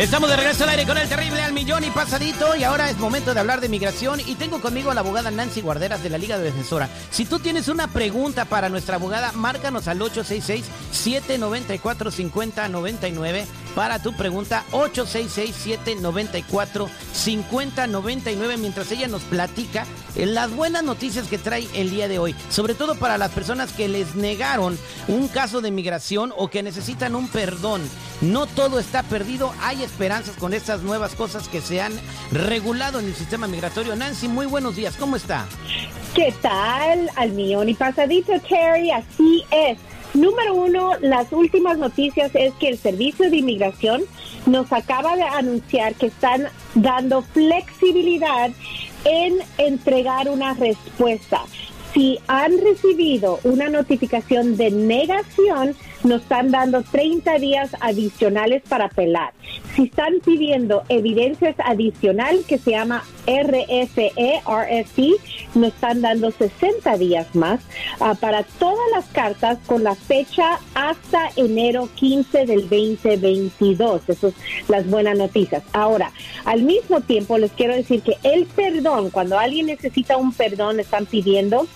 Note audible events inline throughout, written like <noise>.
Estamos de regreso al aire con el terrible al millón y pasadito y ahora es momento de hablar de migración y tengo conmigo a la abogada Nancy Guarderas de la Liga de Defensora. Si tú tienes una pregunta para nuestra abogada, márcanos al 866-794-5099 para tu pregunta 866-794-5099 mientras ella nos platica las buenas noticias que trae el día de hoy, sobre todo para las personas que les negaron un caso de migración o que necesitan un perdón. No todo está perdido, hay esperanzas con estas nuevas cosas que se han regulado en el sistema migratorio. Nancy, muy buenos días, ¿cómo está? ¿Qué tal? Al millón y pasadito, Terry, así es. Número uno, las últimas noticias es que el Servicio de Inmigración nos acaba de anunciar que están dando flexibilidad en entregar una respuesta. Si han recibido una notificación de negación, nos están dando 30 días adicionales para apelar. Si están pidiendo evidencias adicional que se llama RFE, RFE, nos están dando 60 días más ah, para todas las cartas con la fecha hasta enero 15 del 2022. Esas son las buenas noticias. Ahora, al mismo tiempo les quiero decir que el perdón, cuando alguien necesita un perdón, están pidiendo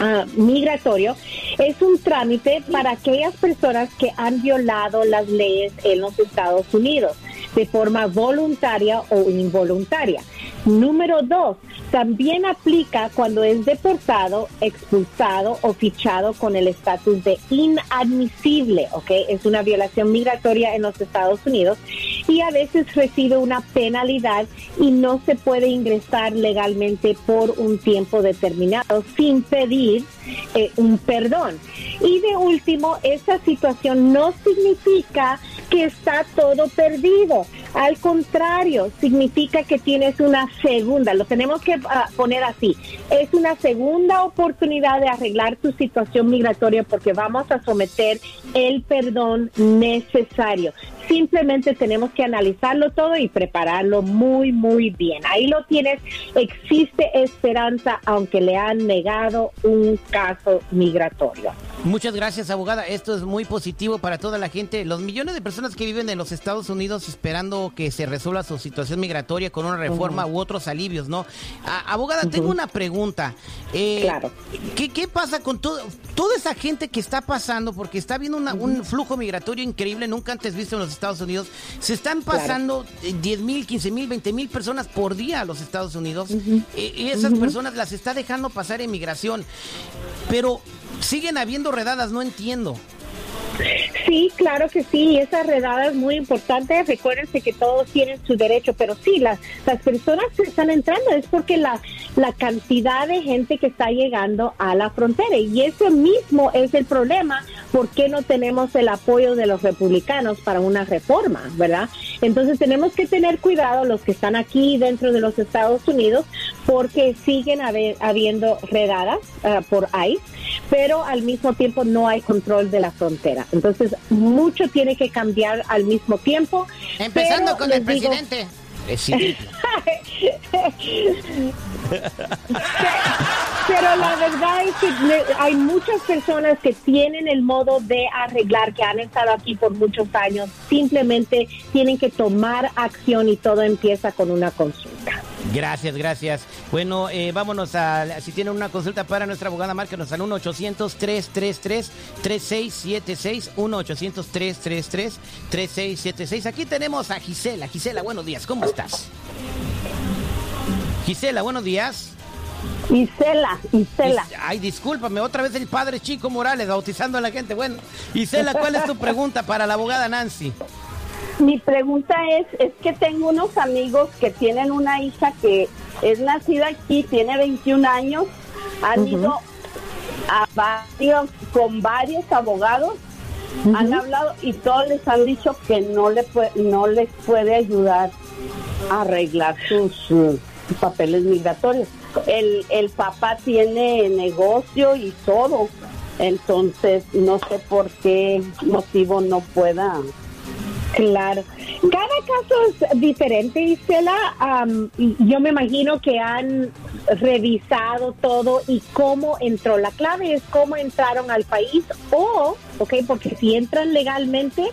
Ah, migratorio es un trámite para aquellas personas que han violado las leyes en los Estados Unidos de forma voluntaria o involuntaria. Número dos, también aplica cuando es deportado, expulsado o fichado con el estatus de inadmisible, ¿ok? Es una violación migratoria en los Estados Unidos y a veces recibe una penalidad y no se puede ingresar legalmente por un tiempo determinado sin pedir eh, un perdón. Y de último, esa situación no significa que está todo perdido. Al contrario, significa que tienes una segunda, lo tenemos que ah, poner así, es una segunda oportunidad de arreglar tu situación migratoria porque vamos a someter el perdón necesario. Simplemente tenemos que analizarlo todo y prepararlo muy, muy bien. Ahí lo tienes. Existe esperanza aunque le han negado un caso migratorio. Muchas gracias, abogada. Esto es muy positivo para toda la gente. Los millones de personas que viven en los Estados Unidos esperando que se resuelva su situación migratoria con una reforma u otros alivios, ¿no? abogada, tengo una pregunta. Eh, claro. ¿qué, pasa con todo, toda esa gente que está pasando? Porque está habiendo un flujo migratorio increíble, nunca antes visto en los Estados Unidos. Se están pasando 10 mil, 15 mil, 20 mil personas por día a los Estados Unidos. Eh, y esas personas las está dejando pasar en migración. Pero siguen habiendo redadas, no entiendo. Sí, claro que sí, esa redada es muy importante. Recuérdense que todos tienen su derecho, pero sí, las, las personas que están entrando es porque la, la cantidad de gente que está llegando a la frontera y eso mismo es el problema. ¿Por qué no tenemos el apoyo de los republicanos para una reforma, verdad? Entonces tenemos que tener cuidado los que están aquí dentro de los Estados Unidos porque siguen habiendo redadas ah, por ICE, pero al mismo tiempo no hay control de la frontera. Entonces, mucho tiene que cambiar al mismo tiempo. Empezando con el presidente. <laughs> <laughs> Pero la verdad es que hay muchas personas que tienen el modo de arreglar, que han estado aquí por muchos años, simplemente tienen que tomar acción y todo empieza con una consulta. Gracias, gracias. Bueno, eh, vámonos a, si tienen una consulta para nuestra abogada, márquenos al 1-800-333-3676, 1-800-333-3676. Aquí tenemos a Gisela. Gisela, buenos días, ¿cómo estás? Gisela, buenos días. Isela, Isela. Ay, discúlpame, otra vez el padre Chico Morales bautizando a la gente. Bueno, Isela, ¿cuál es tu pregunta para la abogada Nancy? Mi pregunta es, es que tengo unos amigos que tienen una hija que es nacida aquí, tiene 21 años, han ido a varios, con varios abogados, han hablado y todos les han dicho que no, le no les puede ayudar a arreglar sus papeles migratorios el, el papá tiene negocio y todo. Entonces, no sé por qué motivo no pueda Claro. Cada caso es diferente, Isela. yo me imagino que han revisado todo y cómo entró. La clave es cómo entraron al país o, ok, porque si entran legalmente,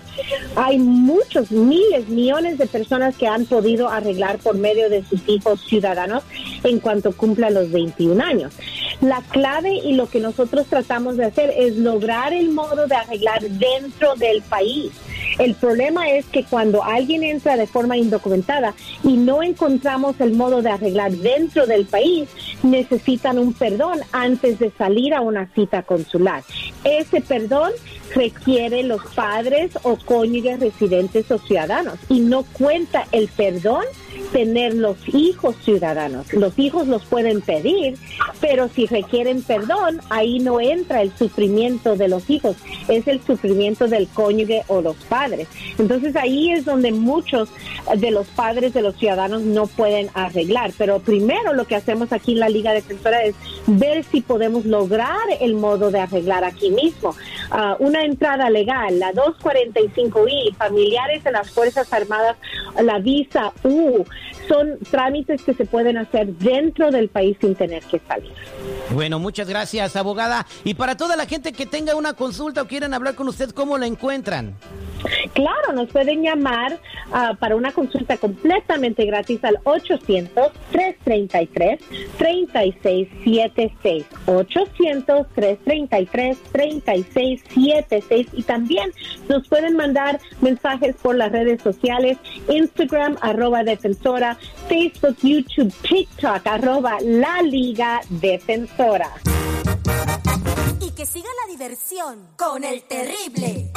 hay muchos, miles, millones de personas que han podido arreglar por medio de sus hijos ciudadanos en cuanto cumplan los 21 años. La clave y lo que nosotros tratamos de hacer es lograr el modo de arreglar dentro del país. El problema es que cuando alguien entra de forma indocumentada y no encontramos el modo de arreglar dentro del país, necesitan un perdón antes de salir a una cita consular. Ese perdón requiere los padres o cónyuges residentes o ciudadanos y no cuenta el perdón tener los hijos ciudadanos. Los hijos los pueden pedir, pero si requieren perdón, ahí no entra el sufrimiento de los hijos, es el sufrimiento del cónyuge o los padres. Entonces ahí es donde muchos de los padres de los ciudadanos no pueden arreglar. Pero primero lo que hacemos aquí en la Liga Defensora es ver si podemos lograr el modo de arreglar aquí mismo. Ah, una entrada legal, la 245I, familiares de las Fuerzas Armadas, la visa U, son trámites que se pueden hacer dentro del país sin tener que salir. Bueno, muchas gracias, abogada. Y para toda la gente que tenga una consulta o quieran hablar con usted, ¿cómo la encuentran? Claro, nos pueden llamar uh, para una consulta completamente gratis al 800-333-3676. 800-333-3676. Y también nos pueden mandar mensajes por las redes sociales, Instagram, arroba defensora, Facebook, YouTube, TikTok, arroba la Liga Defensora. Y que siga la diversión con el terrible.